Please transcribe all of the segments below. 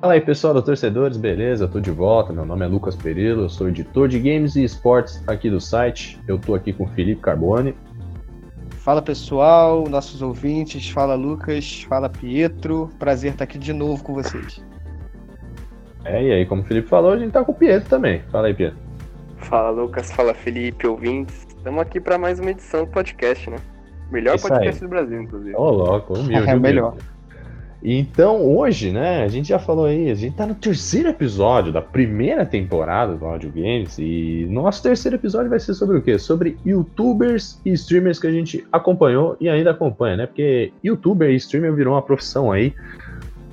Fala aí pessoal do Torcedores, beleza? Eu tô de volta, meu nome é Lucas Perillo, eu sou editor de games e esportes aqui do site. Eu tô aqui com o Felipe Carbone. Fala pessoal, nossos ouvintes, fala Lucas, fala Pietro, prazer estar aqui de novo com vocês. É, e aí, como o Felipe falou, a gente tá com o Pietro também. Fala aí, Pietro. Fala Lucas, fala Felipe, ouvintes. Estamos aqui para mais uma edição do podcast, né? Melhor Isso podcast aí. do Brasil, inclusive. Ô, louco, humilde. É o humilde. melhor. Então, hoje, né, a gente já falou aí, a gente tá no terceiro episódio da primeira temporada do Audio Games e nosso terceiro episódio vai ser sobre o quê? Sobre youtubers e streamers que a gente acompanhou e ainda acompanha, né? Porque youtuber e streamer virou uma profissão aí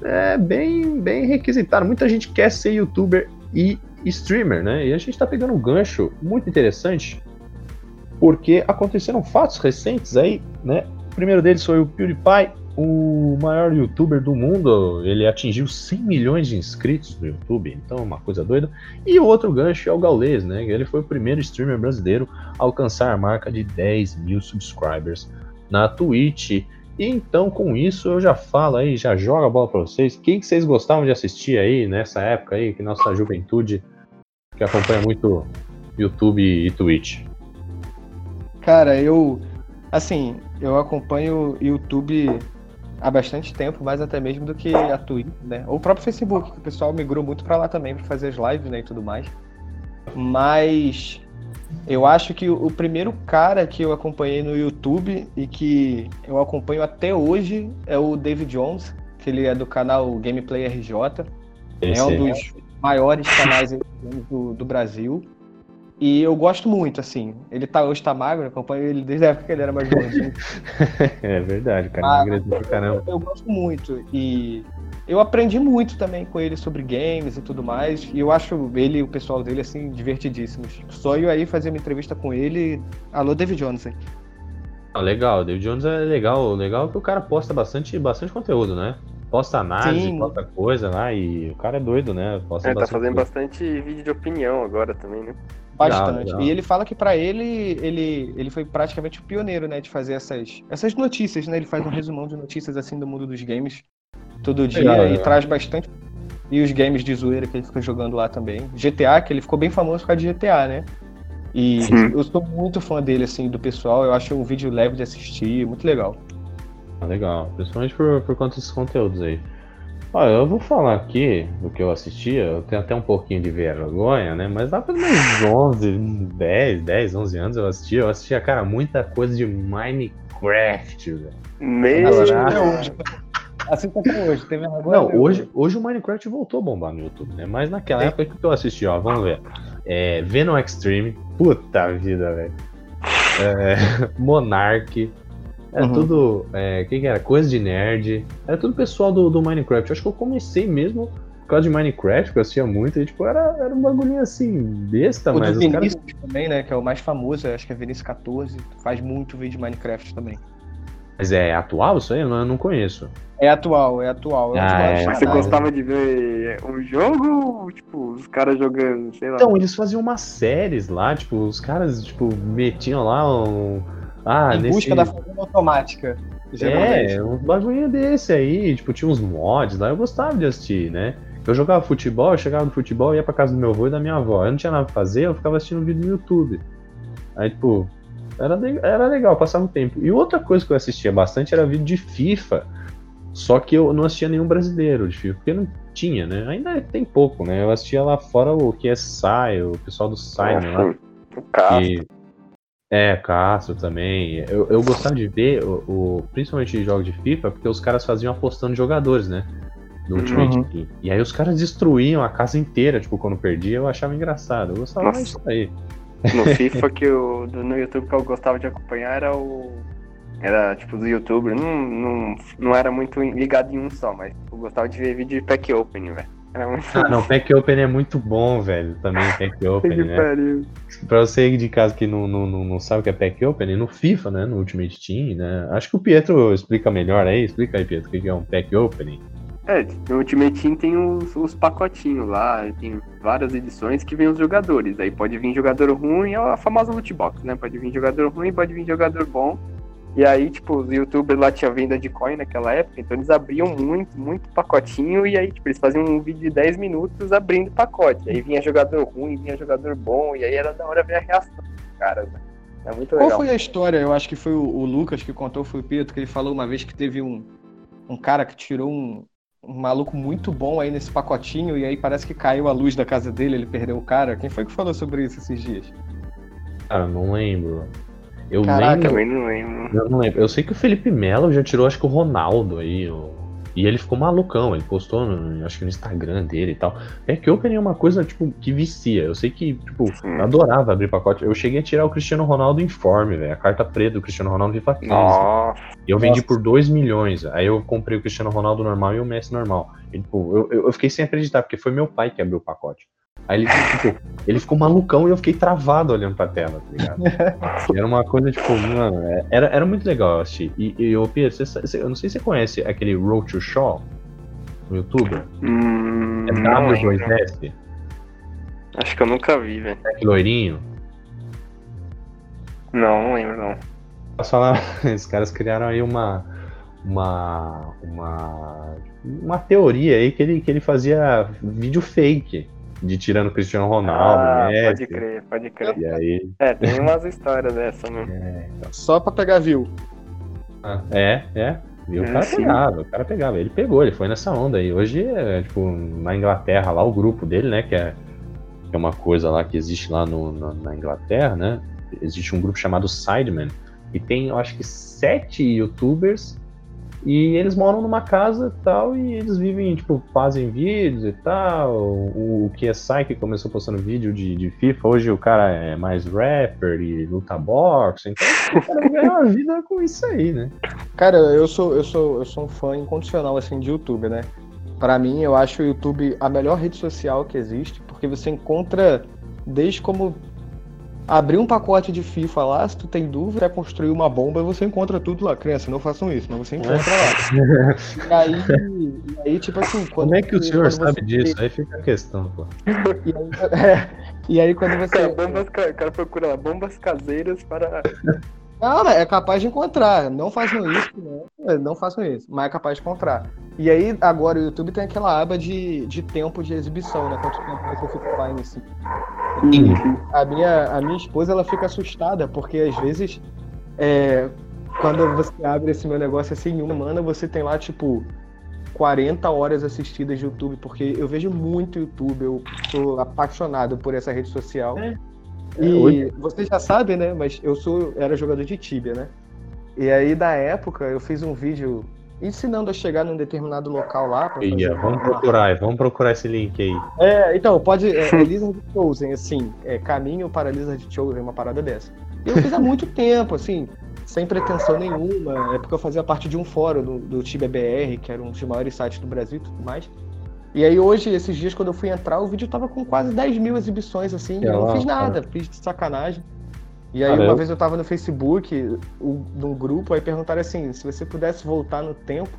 é bem, bem requisitada. Muita gente quer ser youtuber e streamer, né? E a gente tá pegando um gancho muito interessante porque aconteceram fatos recentes aí, né? O primeiro deles foi o PewDiePie, o maior youtuber do mundo. Ele atingiu 100 milhões de inscritos no YouTube, então é uma coisa doida. E o outro gancho é o Gaules, né? Ele foi o primeiro streamer brasileiro a alcançar a marca de 10 mil subscribers na Twitch. Então, com isso, eu já falo aí, já jogo a bola pra vocês. Quem que vocês gostavam de assistir aí nessa época aí, que nossa juventude que acompanha muito YouTube e Twitch? Cara, eu assim, eu acompanho YouTube há bastante tempo, mais até mesmo do que a Twitch, né? Ou o próprio Facebook, que o pessoal migrou muito pra lá também pra fazer as lives, né, e tudo mais. Mas eu acho que o primeiro cara que eu acompanhei no YouTube e que eu acompanho até hoje é o David Jones, que ele é do canal Gameplay RJ. É Esse um dos maiores canais do, do Brasil. E eu gosto muito, assim. Ele tá, hoje tá magro, eu acompanho ele desde a época que ele era mais gordinho. é verdade, cara. Ah, pra caramba. eu gosto muito. E eu aprendi muito também com ele sobre games e tudo mais. E eu acho ele e o pessoal dele, assim, divertidíssimos. Sonho aí fazer uma entrevista com ele. Alô, David Johnson. Ah, legal, David Jones é legal. Legal é que o cara posta bastante, bastante conteúdo, né? Posta análise, Sim. posta coisa lá e o cara é doido, né? Posta É, tá fazendo coisa. bastante vídeo de opinião agora também, né? Bastante. legal. E ele fala que pra ele, ele, ele foi praticamente o pioneiro, né, de fazer essas, essas notícias, né? Ele faz um resumão de notícias assim do mundo dos games todo dia Legal, e traz bastante. E os games de zoeira que ele fica jogando lá também. GTA, que ele ficou bem famoso por causa de GTA, né? E Sim. eu sou muito fã dele, assim, do pessoal. Eu acho um vídeo leve de assistir, muito legal. Ah, legal, principalmente por, por conta desses conteúdos aí. Olha, eu vou falar aqui do que eu assistia, eu tenho até um pouquinho de vergonha, né? Mas lá pelos meus 11, 10, 10, 11 anos eu assistia, eu assistia, cara, muita coisa de Minecraft, velho. Até hoje. Assista até hoje, tem vergonha. Não, hoje, hoje o Minecraft voltou a bombar no YouTube, né? Mas naquela Sim. época que eu assisti, ó, vamos ver. É, Venom Extreme, puta vida, velho. É, Monarch, era Uhum. tudo. É, que que era? Coisa de nerd. Era tudo pessoal do, do Minecraft. Eu acho que eu comecei mesmo por causa de Minecraft, que eu assistia muito, e tipo, era, era um bagulhinho assim, besta, O mas caras. Vinícius também, né? Que é o mais famoso, acho que é Vinícius 14. Faz muito vídeo de Minecraft também. Mas é atual isso aí? Eu não, conheço. É atual, é atual. É um dos Ah, é. Mas você gostava de ver um jogo ou, tipo, os caras jogando, sei lá. Então, eles faziam umas séries lá, tipo, os caras, tipo, metiam lá um. Ah, Em nesse... busca da fazenda automática. Geralmente. É, uns bagulho desse aí, tipo, tinha uns mods lá, eu gostava de assistir, né? Eu jogava futebol, eu chegava no futebol, ia pra casa do meu avô e da minha avó. Eu não tinha nada pra fazer, eu ficava assistindo vídeo no YouTube. Aí, tipo, era, era legal, passava um tempo. E outra coisa que eu assistia bastante era vídeo de FIFA. Só que eu não assistia nenhum brasileiro de FIFA, porque não tinha, né? Ainda tem pouco, né? Eu assistia lá fora o QSI, o pessoal do Simon lá. O carro. É, Castro também. Eu, eu gostava de ver, o, o- principalmente jogos de FIFA, porque os caras faziam apostando jogadores, né? No Ultimate Uhum. Team. E aí os caras destruíam a casa inteira, tipo, quando perdia, eu achava engraçado. Eu gostava Nossa. disso aí. No FIFA que eu, do- no YouTube que eu gostava de acompanhar era o. Era tipo do youtuber. Não, não, não era muito ligado em um só, mas eu gostava de ver vídeo de pack opening, velho. Era muito. Ah, não, Pack Open é muito bom, velho. Também Pack que Open, né? pariu. Pra você de casa que não, não, não, sabe o que é Pack Open, no FIFA, né? No Ultimate Team, né? Acho que o Pietro explica melhor aí. Explica aí, Pietro, o que é um Pack Opening. É, no Ultimate Team tem os, os pacotinhos lá, tem várias edições que vem os jogadores. Aí pode vir jogador ruim, é a famosa loot box, né? Pode vir jogador ruim, pode vir jogador bom. E aí, tipo, os youtubers lá tinham venda de coin naquela época, então eles abriam muito, muito pacotinho, e aí, tipo, eles faziam um vídeo de 10 minutos abrindo pacote. Aí vinha jogador ruim, vinha jogador bom, e aí era da hora ver a reação dos caras, né? É muito legal. Qual foi a história? Eu acho que foi o, o Lucas que contou, foi o Pedro, que ele falou uma vez que teve um, um cara que tirou um, um maluco muito bom aí nesse pacotinho, e aí parece que caiu a luz da casa dele, ele perdeu o cara. Quem foi que falou sobre isso esses dias? Cara, não lembro. Eu Caraca, lembro. Também não lembro. Eu não lembro. Eu sei que o Felipe Melo já tirou, acho que o Ronaldo aí. o- E ele ficou malucão. Ele postou, no, acho que no Instagram dele e tal. É que eu queria uma coisa, tipo, que vicia. Eu sei que, tipo, Sim. adorava abrir pacote. Eu cheguei a tirar o Cristiano Ronaldo informe, velho. A carta preta do Cristiano Ronaldo FIFA 15. Nossa, E eu vendi Nossa. por 2 milhões. Aí eu comprei o Cristiano Ronaldo normal e o Messi normal. E, tipo, eu, eu fiquei sem acreditar, porque foi meu pai que abriu o pacote. Aí ele, tipo, ele ficou malucão e eu fiquei travado olhando pra tela, tá ligado? E era uma coisa, tipo, mano, é- era, era muito legal eu assistir. E, e ô, Pedro, você você- eu não sei se você conhece aquele Road to Shaw no YouTube. hum, É não lembro. W2S, Acho que eu nunca vi, velho. aquele loirinho. Não, não lembro, não. Posso falar, esses caras criaram aí uma. Uma. Uma. Uma teoria aí que ele, que ele fazia vídeo fake de tirando Cristiano Ronaldo, ah, Messi. pode crer, pode crer. E aí. É, tem umas histórias dessa, né? Só pra pegar view. ah, É, é. E o É, cara sim. pegava, o cara pegava. Ele pegou, ele foi nessa onda aí. Hoje, é, tipo, na Inglaterra, lá o grupo dele, né? Que é, que é uma coisa lá que existe lá no, na, na Inglaterra, né? Existe um grupo chamado Sidemen. E tem, eu acho que, sete youtubers. E eles moram numa casa e tal, e eles vivem, tipo, fazem vídeos e tal. O, o KSI que começou postando vídeo de, de FIFA, hoje o cara é mais rapper e luta boxe. Então, o cara ganha uma vida com isso aí, né? Cara, eu sou, eu sou, eu sou um fã incondicional assim de YouTube, né? Pra mim, eu acho o YouTube a melhor rede social que existe, porque você encontra desde como abrir um pacote de FIFA lá, se tu tem dúvida, quer construir uma bomba, você encontra tudo lá. Criança, não façam isso, mas você encontra lá. E aí, e aí tipo assim, quando Como é que o senhor sabe disso? Aí fica a questão, pô. E aí, é, e aí quando você Cara, bombas, ca- cara procura lá, bombas caseiras para. Não, é capaz de encontrar. Não façam isso, não. É, Não façam isso, mas é capaz de encontrar. E aí, agora o YouTube tem aquela aba de, de tempo de exibição, né? Quanto tempo você fica online, assim. A minha, a minha esposa, ela fica assustada, porque às vezes, é, quando você abre esse meu negócio assim, em uma semana, você tem lá, tipo, 40 horas assistidas de YouTube, porque eu vejo muito YouTube, eu sou apaixonado por essa rede social. É. E hoje- vocês já sabem, né? Mas eu sou, era jogador de Tibia, né? E aí, da época, eu fiz um vídeo ensinando a chegar num determinado local lá. Ia, vamos uma- procurar, vamos procurar esse link aí. é, então, pode. É, é Lizard Chosen, assim, é caminho para Lizard Chosen, uma parada dessa. E eu fiz há muito tempo, assim, sem pretensão nenhuma. É porque eu fazia parte de um fórum do, do Tibia BR, que era um dos maiores sites do Brasil e tudo mais. E aí hoje, esses dias, quando eu fui entrar, o vídeo tava com quase 10 mil exibições, assim, e eu não lá, fiz nada, fiz de sacanagem. E aí uma eu- vez eu tava no Facebook, o- num grupo, aí perguntaram assim, se você pudesse voltar no tempo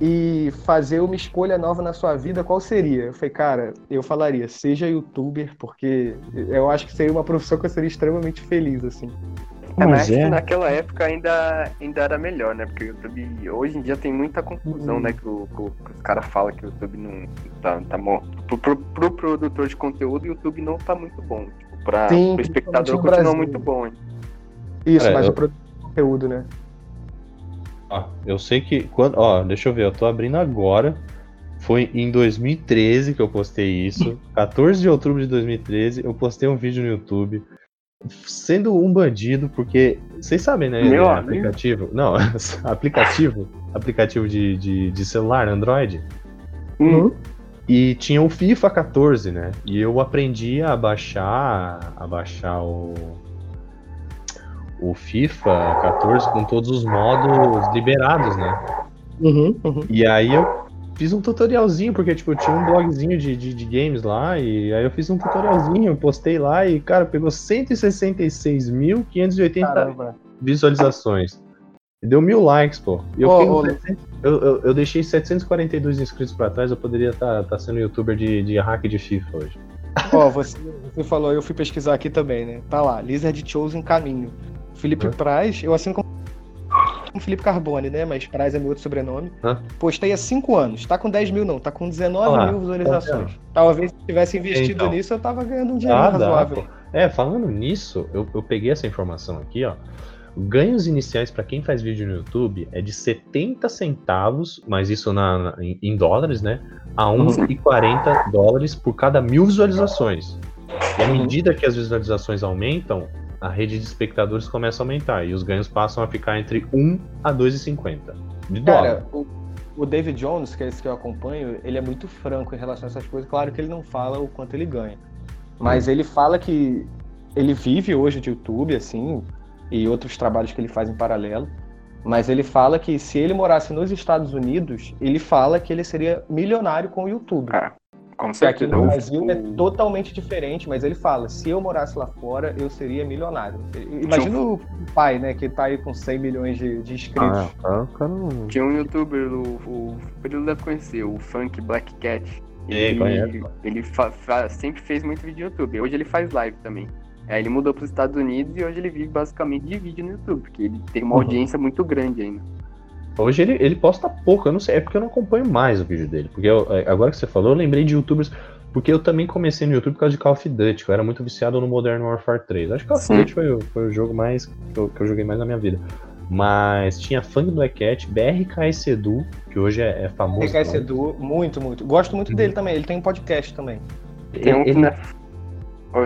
e fazer uma escolha nova na sua vida, qual seria? Eu falei, cara, eu falaria, seja youtuber, porque eu acho que seria uma profissão que eu seria extremamente feliz, assim. É, mas Mas acho que é. naquela época ainda, ainda era melhor, né? Porque o YouTube hoje em dia tem muita confusão, Uhum. né? Que, o- que o- que os caras falam que o YouTube não tá, tá bom. Pro, pro, pro produtor de conteúdo, o YouTube não tá muito bom. Sim, pro espectador continua muito bom. hein? Isso, Cara, mas eu- o produto de conteúdo, né? Ó, eu sei que quando, ó, deixa eu ver, eu tô abrindo agora. Foi em 2013 que eu postei isso. 14 de outubro de 2013, eu postei um vídeo no YouTube sendo um bandido, porque vocês sabem, né? Meu é, amigo. aplicativo. Não, aplicativo, aplicativo de, de, de celular, Android. Uhum. E tinha o FIFA 14, né? E eu aprendi a baixar, a baixar o o FIFA 14 com todos os modos liberados, né? Uhum, uhum. E aí eu fiz um tutorialzinho, porque tipo, eu tinha um blogzinho de, de, de games lá, e aí eu fiz um tutorialzinho, postei lá e, cara, pegou 166.580 Caramba. visualizações. Deu mil likes, pô. Eu, ô, 700 eu, eu, eu deixei 742 inscritos pra trás, eu poderia estar tá, sendo youtuber de, de hack de FIFA hoje. Ó, você, você falou, eu fui pesquisar aqui também, né? Tá lá, Lizard Chosen Caminho. Felipe Uhum. Praz, eu assino como Felipe Carbone, né? Mas Praz é meu outro sobrenome. Hã? Postei há 5 anos. Tá com 10 mil, não. Tá com 19 Olha lá, mil visualizações. Talvez se tivesse investido Então. nisso, eu tava ganhando um dinheiro Ah, dá, razoável. pô. É, falando nisso, eu, eu peguei essa informação aqui, ó. Ganhos iniciais para quem faz vídeo no YouTube é de 70 centavos, mas isso na, na- em, em dólares, né? A 1,40 dólares por cada mil visualizações. E à medida que as visualizações aumentam, a rede de espectadores começa a aumentar e os ganhos passam a ficar entre 1 a 2,50 de dólar. Cara, o, o David Jones, que é esse que eu acompanho, ele é muito franco em relação a essas coisas. Claro que ele não fala o quanto ele ganha. Mas ele fala que ele vive hoje de YouTube, assim, e outros trabalhos que ele faz em paralelo. Mas ele fala que se ele morasse nos Estados Unidos, ele fala que ele seria milionário com o YouTube. Ah, Com Que aqui certeza. no O- Brasil é o- totalmente diferente, mas ele fala, se eu morasse lá fora, eu seria milionário. Imagina o pai, né, que tá aí com 100 milhões de, de inscritos. Ah, não- Tinha um youtuber, o, o Pedro deve conhecer, o Funk Black Cat. É, conheço. Ele, ele fa- fa- sempre fez muito vídeo no YouTube. Hoje ele faz live também. Aí ele mudou para os Estados Unidos e hoje ele vive basicamente de vídeo no YouTube, porque ele tem uma Uhum. audiência muito grande ainda. Hoje ele, ele posta pouco, eu não sei, é porque eu não acompanho mais o vídeo dele. Porque eu- é, agora que você falou, eu lembrei de youtubers. Porque eu também comecei no YouTube por causa de Call of Duty. Eu era muito viciado no Modern Warfare 3. Acho que Call of. Duty foi, o- foi o jogo mais que eu, que eu joguei mais na minha vida. Mas tinha Fang Black Cat, BRKS Edu, que hoje é, é famoso. RKS também. Edu, muito, muito. Gosto muito Uhum. dele também. Ele tem um podcast também. Tem um, que Ele- é- Ó,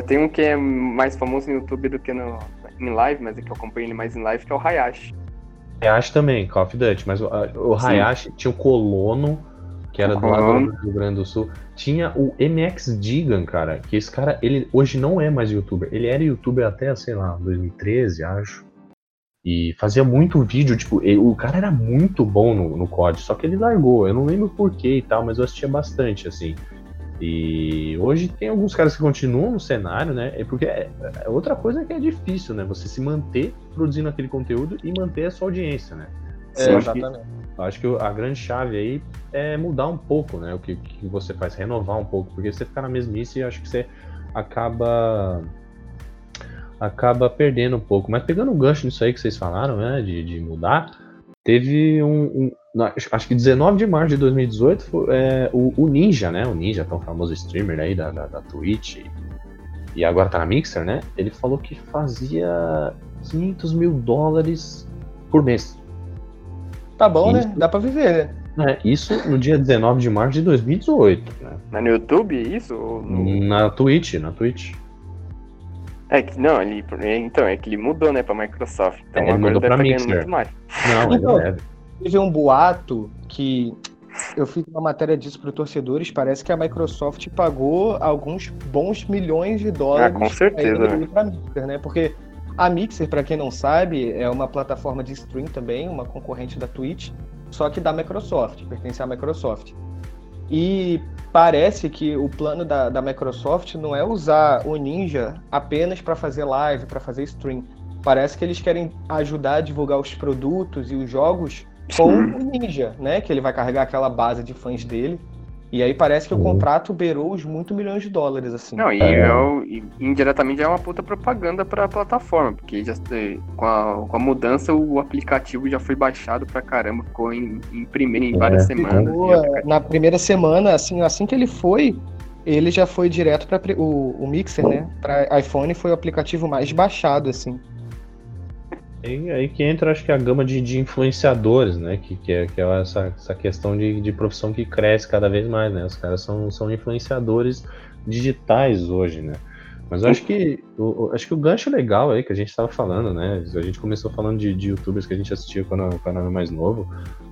Tem um que é mais famoso no YouTube do que no, em live, mas é que eu acompanho ele mais em live, que é o Hayashi. Hayashi também, Call of Duty, mas o, o. Hayashi tinha o Colono, que era do lado do Rio Grande do Sul. Tinha o MX Digan, cara, que esse cara, ele hoje não é mais youtuber. Ele era youtuber até, sei lá, 2013, acho. E fazia muito vídeo, tipo, ele- o cara era muito bom no, no COD, só que ele largou. Eu não lembro porquê e tal, mas eu assistia bastante, assim. E hoje tem alguns caras que continuam no cenário, né? É porque é, é outra coisa que é difícil, né? Você se manter produzindo aquele conteúdo e manter a sua audiência, né? É, acho que- exatamente. eu acho que a grande chave aí é mudar um pouco, né? O que, que você faz, renovar um pouco, porque você ficar na mesmice, acho que você acaba acaba perdendo um pouco. Mas pegando um gancho nisso aí que vocês falaram, né? De, de mudar, teve um, um- na- acho- que 19 de março de 2018 foi, é, o, o Ninja, né? O Ninja, tão famoso streamer aí da, da, da Twitch e agora tá na Mixer, né? Ele falou que fazia 500 mil dólares por mês. Tá bom, Isso. né? Dá pra viver, né? Isso no dia 19 de março de 2018, né? Mas no YouTube, isso? Ou no- Na Twitch, na Twitch. É que não, ele. Então, é que ele mudou, né, pra Microsoft. Então É, ele agora mudou deve pra tá ganhando Mixer. muito mais. Não, ele deve. Teve um boato que eu fiz uma matéria disso para torcedores. Parece que a Microsoft pagou alguns bons milhões de dólares Ah, com certeza, né? Mixer, né? Porque a Mixer, para quem não sabe, é uma plataforma de stream também, uma concorrente da Twitch, só que da Microsoft, pertence à Microsoft. E parece que o plano da, da Microsoft não é usar o Ninja apenas para fazer live, para fazer stream. Parece que eles querem ajudar a divulgar os produtos e os jogos com o Ninja, né? Que ele vai carregar aquela base de fãs dele. E aí parece que o contrato beirou os muito milhões de dólares, assim. Não, e, É. é o- e indiretamente já é uma puta propaganda pra plataforma, porque já, eh, com, a, com a mudança o aplicativo já foi baixado pra caramba, ficou em, em primeiro em É, várias semanas. É, aplicativo- na primeira semana, assim, assim que ele foi, ele já foi direto para o, o Mixer, né? Para iPhone foi o aplicativo mais baixado, assim. Aí, aí que entra, acho que a gama de, de influenciadores, né? Que, que é, que é essa, essa questão de, de profissão que cresce cada vez mais, né? Os caras são, são influenciadores digitais hoje, né? Mas eu acho que o, o- acho que o gancho legal aí que a gente estava falando, né? A gente começou falando de, de youtubers que a gente assistia quando, quando era mais novo.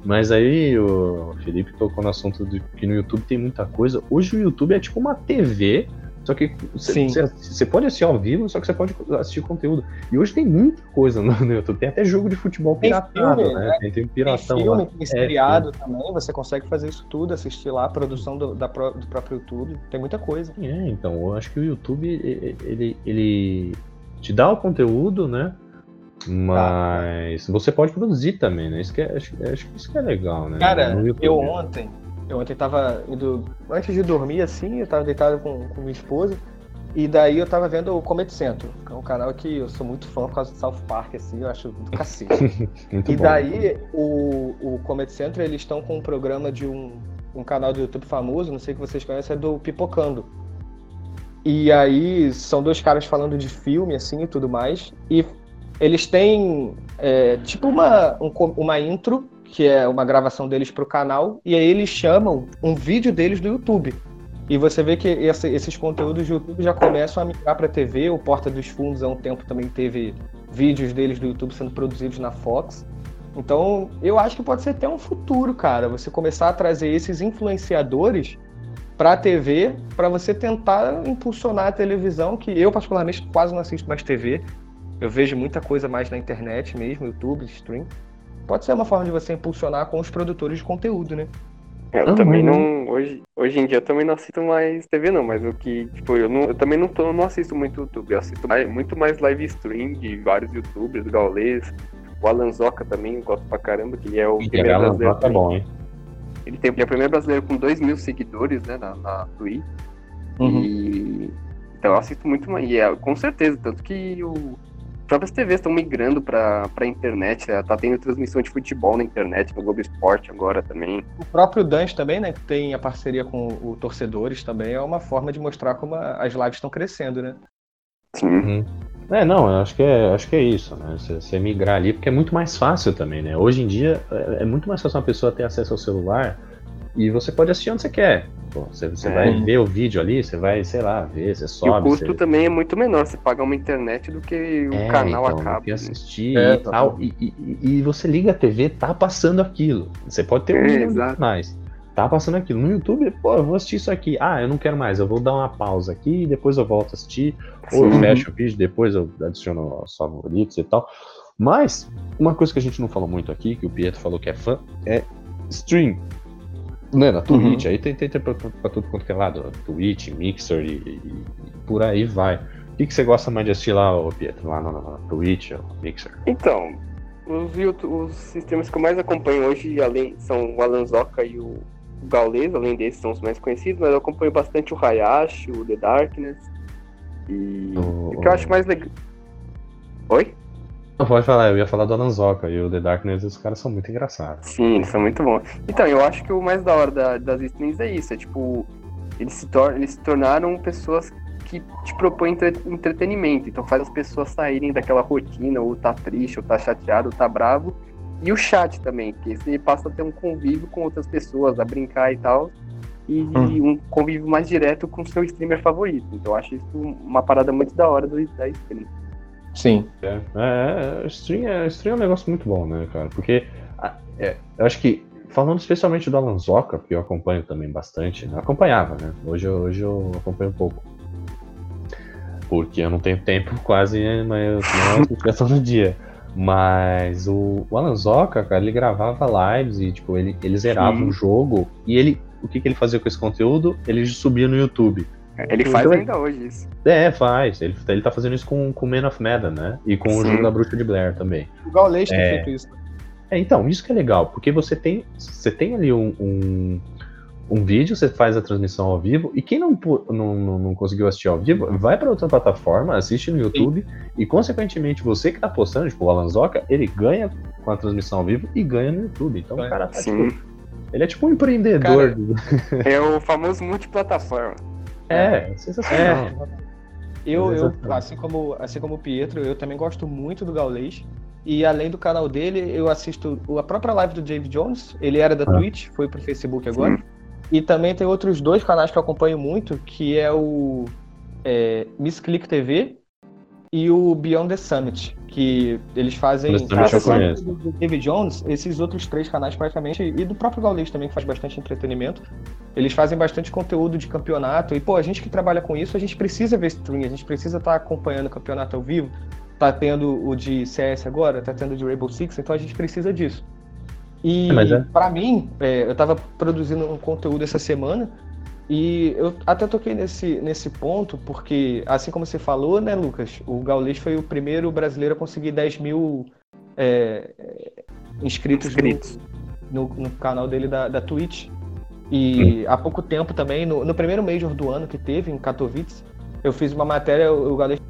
Mas aí o Felipe tocou no assunto de que no YouTube tem muita coisa. Hoje o YouTube é tipo uma TV, só que você, Sim. você, você pode assistir ao vivo, só que você pode assistir conteúdo. E hoje tem muita coisa no, no YouTube. Tem até jogo de futebol Tem piratado, filme, né? né? Tem, tem Tem piratão filme, lá. tem seriado também, você consegue fazer isso tudo, assistir lá a produção do, da do próprio YouTube. Tem muita coisa. É, então, eu acho que o YouTube, ele, ele te dá o conteúdo, né? Mas você pode produzir também, né? Isso que é, acho, acho que isso que é legal, né? Cara, eu ontem, eu ontem tava indo. Antes de dormir, assim, eu tava deitado com, com minha esposa. E daí eu tava vendo o Comedy Central, que é um canal que eu sou muito fã por causa do South Park, assim, eu acho do cacete. Muito e bom. daí o, o Comedy Central, eles estão com um programa de um, um canal do YouTube famoso, não sei se vocês conhecem, é do Pipocando. E aí são dois caras falando de filme, assim, e tudo mais. E eles têm é, tipo uma, um uma intro, que é uma gravação deles pro canal, e aí eles chamam um vídeo deles do YouTube. E você vê que esse- esses conteúdos do YouTube já começam a migrar pra TV. O Porta dos Fundos há um tempo também teve vídeos deles do YouTube sendo produzidos na Fox. Então, eu acho que pode ser até um futuro, cara, você começar a trazer esses influenciadores para a TV, para você tentar impulsionar a televisão, que eu particularmente quase não assisto mais TV. Eu vejo muita coisa mais na internet mesmo, YouTube, stream. Pode ser uma forma de você impulsionar com os produtores de conteúdo, né? É, Eu Ah, também mas- não. Hoje, hoje em dia eu também não assisto mais TV, não, mas o que, tipo, eu, não, eu também não, tô, não assisto muito YouTube. Eu assisto mais- muito mais live stream de vários youtubers, o Gaules, o Alan Zoca também, eu gosto pra caramba, que é o E primeiro Alan brasileiro. É bom, hein? Ele tem ele é o primeiro brasileiro com 2 mil seguidores, né, na, na Twitch. E. Então eu assisto muito mais. E é, com certeza, tanto que o. As próprias TVs estão migrando pra, pra internet, né? tá tendo transmissão de futebol na internet, no Globo Esporte agora também. O próprio Dance também, né, que tem a parceria com o Torcedores também, é uma forma de mostrar como a- as lives estão crescendo, né? Sim. É, não, eu acho que é, acho que é isso, né? Você, você migrar ali, porque é muito mais fácil também, né? Hoje em dia é, é muito mais fácil uma pessoa ter acesso ao celular e você pode assistir onde você quer. Pô, você você É. vai ver o vídeo ali, você vai, sei lá, ver, você E o sobe. custo você... também é muito menor você pagar uma internet do que o É, canal então, acaba. tem que assistir É, e tal. E, e- e você liga a TV, tá passando aquilo. Você pode ter um É, canais. Tá passando aquilo. No YouTube, pô, eu vou assistir isso aqui. Ah, eu não quero mais. Eu vou dar uma pausa aqui e depois eu volto a assistir. Ou eu Sim. fecho o vídeo, depois eu adiciono os favoritos e tal. Mas, uma coisa que a gente não falou muito aqui, que o Pietro falou que é fã, é stream. Né, na Twitch, aí tem, tem, tem pra, pra tudo quanto que é lado. Twitch, Mixer e, e- por aí vai. O que, que você gosta mais de assistir lá, ô Pietro? Lá na, Twitch, ou Mixer? Então, os, YouTube, os sistemas que eu mais acompanho hoje além, são o Alan Zoca e o, o Gaules, além desses são os mais conhecidos, mas eu acompanho bastante o Hayashi, o The Darkness. E O- o que eu acho mais legal. Oi? Não, pode falar, eu ia falar do Alanzoca e o The Darkness, os caras são muito engraçados. Sim, eles são muito bons. Então, eu acho que o mais da hora da- das streams é isso, é tipo, eles se, tor eles se tornaram pessoas que te propõem entre- entretenimento, então faz as pessoas saírem daquela rotina, ou tá triste, ou tá chateado, ou tá bravo. E o chat também, que você passa a ter um convívio com outras pessoas, a brincar e tal, e um convívio mais direto com o seu streamer favorito. Então eu acho isso uma parada muito da hora do, da stream. Sim. É, é, é, stream, é, stream é um negócio muito bom, né, cara? Porque é, eu acho que, falando especialmente do Alanzoca, que eu acompanho também bastante, né? acompanhava, né? Hoje, eu- hoje eu acompanho um pouco. Porque eu não tenho tempo quase, né, mas eu tenho uma no dia. Mas o, o Alanzoca, cara, ele gravava lives e, tipo, ele, ele zerava Sim. um jogo e ele. O que, que ele fazia com esse conteúdo? Ele subia no YouTube. Ele faz Então, ainda hoje isso. É, faz. Ele, ele tá fazendo isso com, com Man of Medan, né? E com o Sim. jogo da Bruxa de Blair também. O Gaulês tem É. feito isso. É, então, isso que é legal, porque você tem, você tem ali um, um, um vídeo, você faz a transmissão ao vivo, e quem não, não, não, não conseguiu assistir ao vivo, vai para outra plataforma, assiste no YouTube, e consequentemente você que tá postando, tipo o Alan Zoca, ele ganha com a transmissão ao vivo e ganha no YouTube. Então o cara tá Sim. tipo. Ele é tipo um empreendedor. Cara, É o famoso multiplataforma. É, sensacional. Eu, eu Exatamente. assim, como, assim como o Pietro, eu também gosto muito do Gaulês. E além do canal dele, eu assisto a própria live do Dave Jones. Ele era da Ah. Twitch, foi pro Facebook agora. Sim. E também tem outros dois canais que eu acompanho muito, que é o é, Miss Click TV e o Beyond the Summit, que eles fazem do David Jones, esses outros três canais praticamente, e do próprio Gaulês também, que faz bastante entretenimento, eles fazem bastante conteúdo de campeonato, e pô, a gente que trabalha com isso, a gente precisa ver stream, a gente precisa estar acompanhando o campeonato ao vivo, tá tendo o de CS agora, tá tendo o de Rainbow Six, então a gente precisa disso. E É, é. pra mim, é, eu tava produzindo um conteúdo essa semana e eu até toquei nesse, nesse ponto, porque, assim como você falou, né, Lucas? O Gaulês foi o primeiro brasileiro a conseguir 10 mil é, é, inscritos, no- Inscritos. No, no canal dele da, da Twitch. E há pouco tempo também, no, no primeiro Major do ano que teve, em Katowice, eu fiz uma matéria, o Galês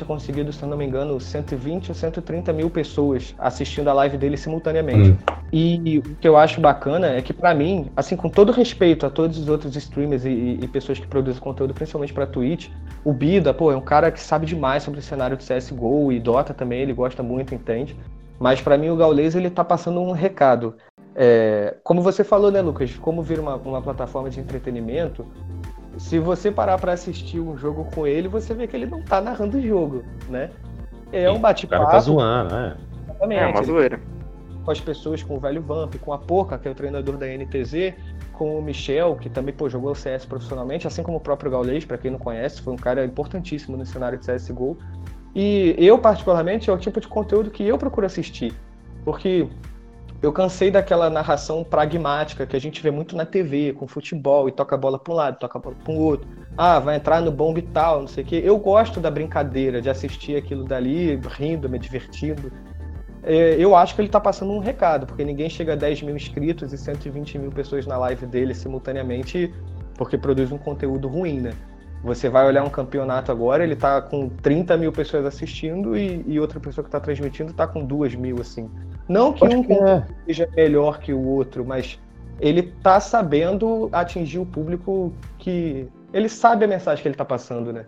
tinha conseguido, se não me engano, 120 ou 130 mil pessoas assistindo a live dele simultaneamente. Hum. E o que eu acho bacana é que, para mim, assim, com todo respeito a todos os outros streamers e, e pessoas que produzem conteúdo, principalmente para Twitch, o Bida, pô, é um cara que sabe demais sobre o cenário de CSGO e Dota também, ele gosta muito, entende. Mas para mim o Gaules ele tá passando um recado. É, como você falou, né, Lucas? Como vir uma, uma plataforma de entretenimento, se você parar para assistir um jogo com ele, você vê que ele não tá narrando o jogo, né? É um bate-papo. O cara tá zoando, né? Exatamente. É uma zoeira. Com as pessoas, com o velho Vamp, com a Poca, que é o treinador da NTZ, com o Michel, que também pô, jogou o CS profissionalmente, assim como o próprio Gaulês, para quem não conhece, foi um cara importantíssimo no cenário de CSGO. E eu, particularmente, é o tipo de conteúdo que eu procuro assistir. Porque eu cansei daquela narração pragmática que a gente vê muito na TV, com futebol, e toca a bola para um lado, toca a bola para o outro. Ah, vai entrar no bombe tal, não sei o quê. Eu gosto da brincadeira, de assistir aquilo dali, rindo, me divertindo. É, eu acho que ele está passando um recado, porque ninguém chega a 10 mil inscritos e 120 mil pessoas na live dele simultaneamente porque produz um conteúdo ruim, né? Você vai olhar um campeonato agora, ele está com 30 mil pessoas assistindo e, e outra pessoa que está transmitindo está com 2 mil, assim. Não que um que seja melhor que o outro, mas ele tá sabendo atingir o público que. Ele sabe a mensagem que ele tá passando, né?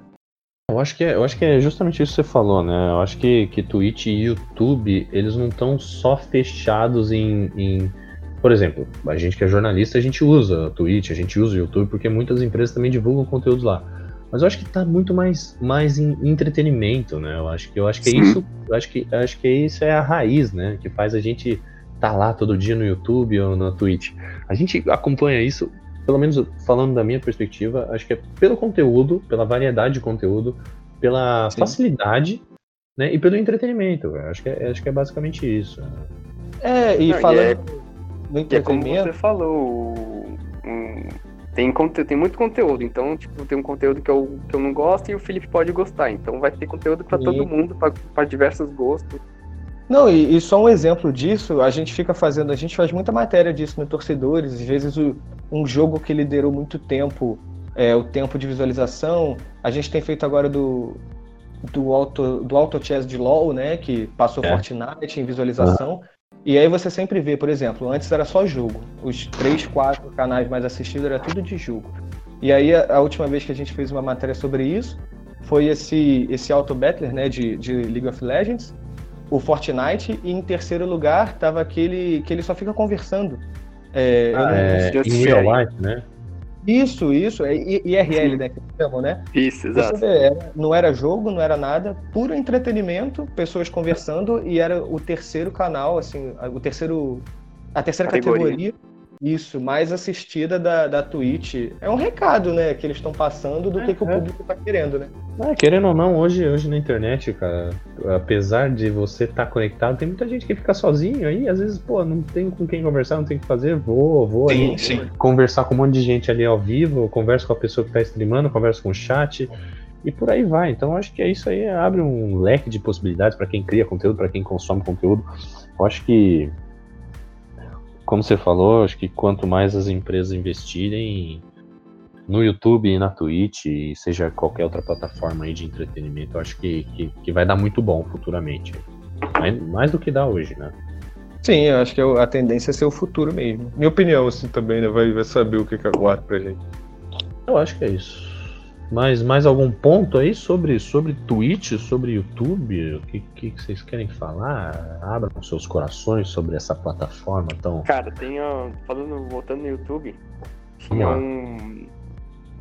Eu acho que é, eu acho que é justamente isso que você falou, né? Eu acho que, que Twitch e YouTube, eles não estão só fechados em, em, Por exemplo, a gente que é jornalista, a gente usa Twitch, a gente usa o YouTube, porque muitas empresas também divulgam conteúdos lá. Mas eu acho que tá muito mais, mais em entretenimento, né? Eu acho que eu acho que é isso, eu acho que acho que isso é a raiz, né? Que faz a gente tá lá todo dia no YouTube ou na Twitch. A gente acompanha isso, pelo menos falando da minha perspectiva, acho que é pelo conteúdo, pela variedade de conteúdo, pela Sim. facilidade, né? E pelo entretenimento. Eu acho que é, acho que é basicamente isso. É, e Não, falando e é, no entretenimento, é como você falou, tem, tem muito conteúdo, então, tipo, tem um conteúdo que eu, que eu não gosto e o Felipe pode gostar. Então vai ter conteúdo para todo mundo, para diversos gostos. Não, e, e, só um exemplo disso, a gente fica fazendo, a gente faz muita matéria disso no Torcedores, às vezes o, um jogo que liderou muito tempo, é, o tempo de visualização, a gente tem feito agora do, do Auto, do Auto Chess de LoL, né, que passou é. Fortnite em visualização, e aí você sempre vê, por exemplo, antes era só jogo. Os três, quatro canais mais assistidos era tudo de jogo. E aí a, a última vez que a gente fez uma matéria sobre isso foi esse, esse Auto Battler, né, de, de League of Legends, o Fortnite, e em terceiro lugar tava aquele que ele só fica conversando. É, ah, é, em real life, né? Isso, isso, é IRL, né, que chamam, né? Isso, exato. Vê, não era jogo, não era nada, puro entretenimento, pessoas conversando, e era o terceiro canal, assim, o terceiro, a terceira categoria, categoria isso, mais assistida da, da Twitch. É um recado, né, que eles estão passando do é, que, que o é. público tá querendo, né? É, querendo ou não, hoje, hoje na internet, cara, apesar de você estar tá conectado, tem muita gente que fica sozinho aí, às vezes, pô, não tem com quem conversar, não tem o que fazer, vou, vou sim, aí, sim. conversar com um monte de gente ali ao vivo, converso com a pessoa que tá streamando, converso com o chat, e por aí vai. Então acho que é isso aí abre um leque de possibilidades para quem cria conteúdo, para quem consome conteúdo. Eu acho que como você falou, acho que quanto mais as empresas investirem no YouTube e na Twitch, seja qualquer outra plataforma aí de entretenimento, eu acho que, que, que vai dar muito bom futuramente. Mais, mais, do que dá hoje, né? Sim, eu acho que a tendência é ser o futuro mesmo. Minha opinião, assim, também, né? Vai, vai saber o que, que aguarda pra gente. Eu acho que é isso. Mais, mais algum ponto aí sobre, sobre Twitch, sobre YouTube? O que, que, vocês querem falar? Abram seus corações sobre essa plataforma tão. Cara, tem, falando, voltando no YouTube, tinha um,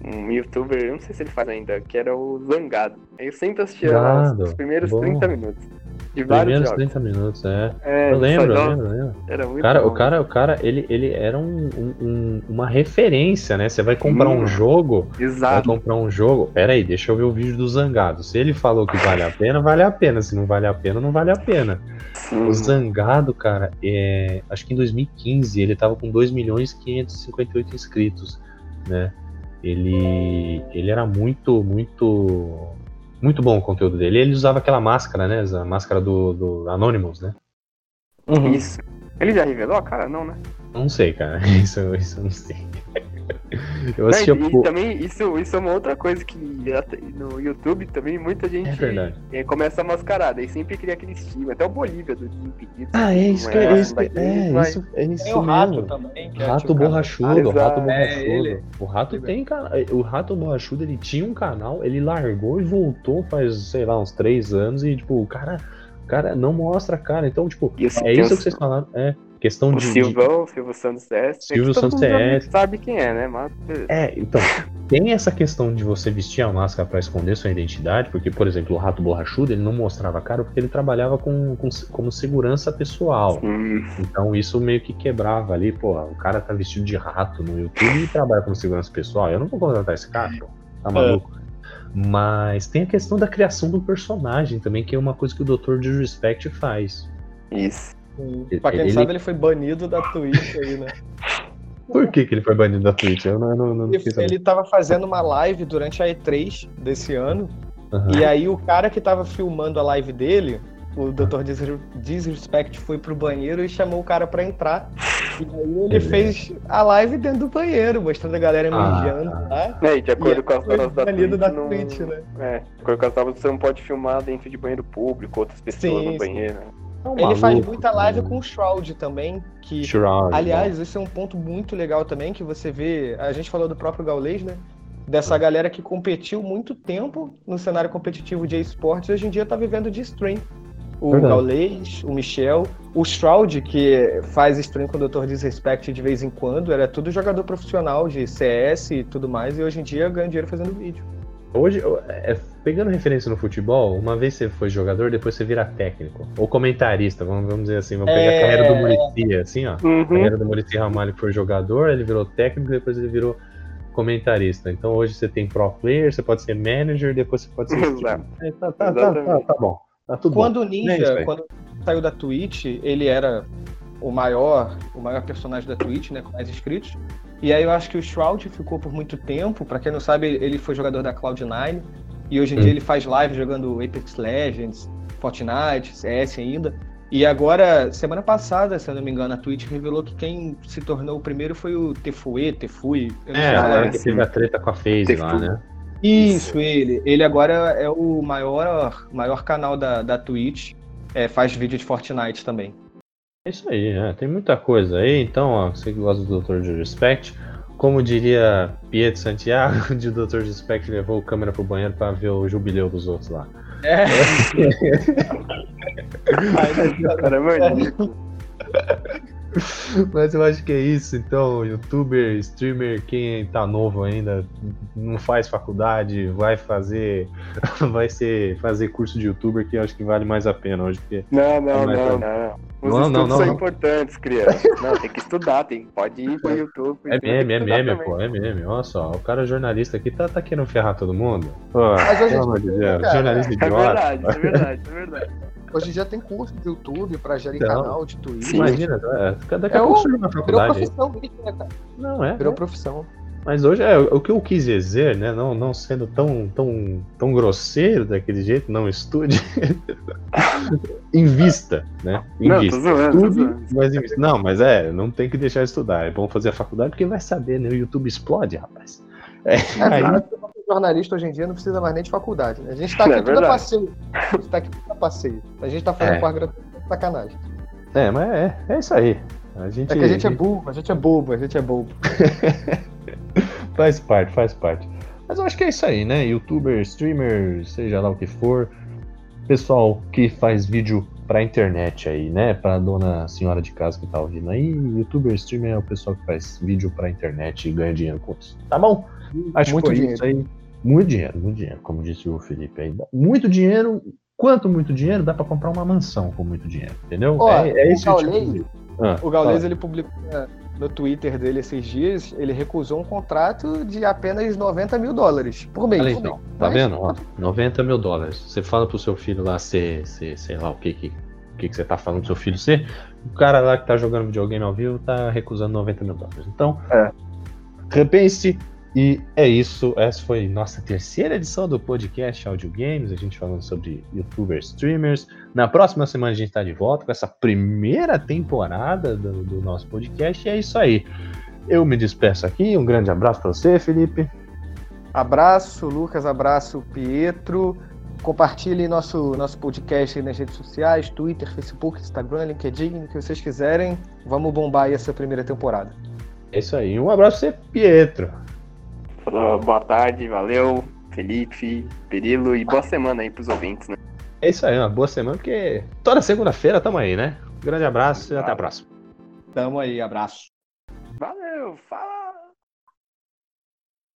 um youtuber, eu não sei se ele faz ainda, que era o Zangado. Eu sempre assistia os primeiros bom. 30 minutos. De vários Primeiros jogos. 30 minutos, é. é eu lembro, eu lembro, lembro. Era muito cara, bom. O cara, o cara, ele, ele era um, um, uma referência, né? Você vai comprar hum, um jogo. Exato. Vai comprar um jogo. Pera aí, deixa eu ver o vídeo do Zangado. Se ele falou que vale a pena, vale a pena. Se não vale a pena, não vale a pena. Sim. O Zangado, cara, é, acho que em 2015 ele tava com 2 milhões e 558 inscritos, né? Ele, ele era muito, muito muito bom o conteúdo dele. Ele usava aquela máscara, né? A máscara do, do Anonymous, né? Uhum. Isso. Ele já revelou a cara? Não, né? Não sei, cara. Isso, isso eu não sei. Eu assistia Mas, e pouco. também, isso, isso é uma outra coisa que no YouTube também muita gente É eh, começa a mascarar, daí sempre cria aquele estilo, até o Bolívia do Desimpedido. Ah, é isso que é, isso, que- é, mas- isso, é isso Tem o rato mesmo. também. que é Rato cara, borrachudo, o rato É, borrachudo. O rato tem canal. O rato borrachudo ele tinha um canal, ele largou e voltou faz, sei lá, uns três anos e, tipo, o cara, o cara não mostra a cara. Então, tipo, E assim, é isso que vocês falaram. É questão O de. de- Silvão, o Silvio Santos CS. Silvio Santos CS. Sabe quem é, né? Mas. É, então, tem essa questão de você vestir a máscara pra esconder sua identidade, porque, por exemplo, o rato borrachudo ele não mostrava a cara porque ele trabalhava com, com- como segurança pessoal. Hum, Então isso meio que quebrava ali, pô, o cara tá vestido de rato no YouTube e trabalha como segurança pessoal. Eu não vou contratar esse cara, pô. Tá maluco? Mas tem a questão da criação do personagem também, que é uma coisa que o Dr. Disrespect faz. isso. Pra quem Ele- sabe, ele foi banido da Twitch aí, né? Por que, que ele foi banido da Twitch? Eu não, não, não Ele, ele tava fazendo uma live durante a E3 desse ano. Aham. E aí o cara que tava filmando a live dele, o Dr. Disre- Disrespect, foi pro banheiro e chamou o cara pra entrar. E aí ele Beleza. fez a live dentro do banheiro, mostrando a galera Ah, mijando tá. lá. É, e de acordo E com as normas da banido Twitch, da não... Twitch, né? É, de acordo com as normas, você não pode filmar dentro de banheiro público, outras pessoas Sim, no banheiro. né? Um Ele faz maluco, muita live né? com o Shroud também, que Shroud, Aliás, esse é um ponto muito legal também, que você vê, a gente falou do próprio Gaulês, né? Dessa galera que competiu muito tempo no cenário competitivo de esportes e hoje em dia tá vivendo de stream. O Verdade. Gaulês, o Michel, o Shroud, que faz stream com o Dr. Disrespect de vez em quando, era tudo jogador profissional de CS e tudo mais, e hoje em dia ganha dinheiro fazendo vídeo. Hoje, é, pegando referência no futebol, uma vez você foi jogador, depois você vira técnico. Ou comentarista, vamos, vamos dizer assim. Vamos pegar É. a carreira do Muricy, assim, ó. A Uhum. carreira do Muricy Ramalho que foi jogador, ele virou técnico, depois ele virou comentarista. Então hoje você tem pro player, você pode ser manager, depois você pode ser Exato. É, tá, tá, tá, tá, tá bom. Tá tudo Quando o bom. É isso Ninja, aí. quando saiu da Twitch, ele era o maior, o maior personagem da Twitch, né, com mais inscritos. E aí eu acho que o Shroud ficou por muito tempo. Pra quem não sabe, ele foi jogador da Cloud9 e hoje em Hum. dia ele faz live jogando Apex Legends, Fortnite, CS ainda. E agora, semana passada, se eu não me engano, a Twitch revelou que quem se tornou o primeiro foi o Tefue, Tefui. eu não É, sei a falar galera é, que teve a treta com a FaZe lá, né? Isso, ele. Ele agora é o maior, maior canal da, da Twitch. É, faz vídeo de Fortnite também. É isso aí, né? Tem muita coisa aí. Então, ó, você que gosta do Dr. Disrespect, como diria Pietro Santiago, de Dr. Disrespect levou o câmera pro banheiro pra ver o jubileu dos outros lá. É. Cara, é maníaco. Mas eu acho que é isso, então, youtuber, streamer, quem tá novo ainda, não faz faculdade, vai fazer, vai ser fazer curso de youtuber que eu acho que vale mais a pena hoje, porque Não, não, Mas, não, tá. não. Os Não, não, estudos não, são não. importantes, criança. Não, tem que estudar, tem, pode ir pro YouTube. é meme, é meme, pô, é meme. Olha só, o cara jornalista aqui tá, tá querendo ferrar todo mundo. Pô, Mas Deus, cara, jornalista É idiota. verdade, é verdade, é verdade. Hoje em dia tem curso de YouTube pra gerir Então, canal de Twitch. sim. Imagina, é, daqui a É pouco surge uma Virou faculdade. aí. profissão mesmo, né, cara? Não, é. Virou é. profissão. Mas hoje é o que eu quis dizer, né? Não, não sendo tão, tão, tão grosseiro daquele jeito, não estude. invista, né? Não, Invista. zoando, tô Estude, mas invista. Não, mas é, não tem que deixar de estudar. É bom fazer a faculdade porque vai saber, né? O YouTube explode, rapaz. É, aí, Aí, jornalista hoje em dia não precisa mais nem de faculdade. Né? A gente tá É aqui tudo a verdade. passeio. A gente tá aqui tudo a passeio. A gente tá fazendo É. pós-graduação de sacanagem. é, mas é, é isso aí. A gente, É que a gente é burro, a gente é bobo, a gente é bobo. Faz parte, faz parte. Mas eu acho que é isso aí, né? Youtuber, streamer, seja lá o que for. Pessoal que faz vídeo pra internet aí, né? Pra dona senhora de casa que tá ouvindo aí. Youtuber, streamer é o pessoal que faz vídeo pra internet e ganha dinheiro com isso. Tá bom? Acho Muito que foi dinheiro. isso aí. Muito dinheiro, muito dinheiro, como disse o Felipe aí. Muito dinheiro. Quanto muito dinheiro? Dá pra comprar uma mansão com muito dinheiro, entendeu? Ó, é, é esse o tipo Gaules- de... Ah, O Gaules, ele publicou né, no Twitter dele esses dias, ele recusou um contrato de apenas 90 mil dólares por mês. Olha então, tá Mas- vendo? Ó, 90 mil dólares. Você fala pro seu filho lá ser, ser sei lá o que que, o que que você tá falando pro seu filho ser. O cara lá que tá jogando videogame ao vivo tá recusando 90 mil dólares. Então, É. repense E é isso, essa foi nossa terceira edição do podcast Audio Games, a gente falando sobre youtubers, streamers. Na próxima semana a gente está de volta com essa primeira temporada do, do, nosso podcast, e é isso aí. Eu me despeço aqui, um grande abraço para você, Felipe. Abraço, Lucas, abraço, Pietro. Compartilhe nosso, nosso podcast nas redes sociais, Twitter, Facebook, Instagram, LinkedIn, o que vocês quiserem. Vamos bombar aí essa primeira temporada. É isso aí. Um abraço pra você, Pietro. Boa tarde, valeu, Felipe, Perilo e boa semana aí pros ouvintes, né? É isso aí, uma boa semana, porque toda segunda-feira tamo aí, né? Um grande abraço e até a próxima. Tamo aí, abraço. Valeu, fala!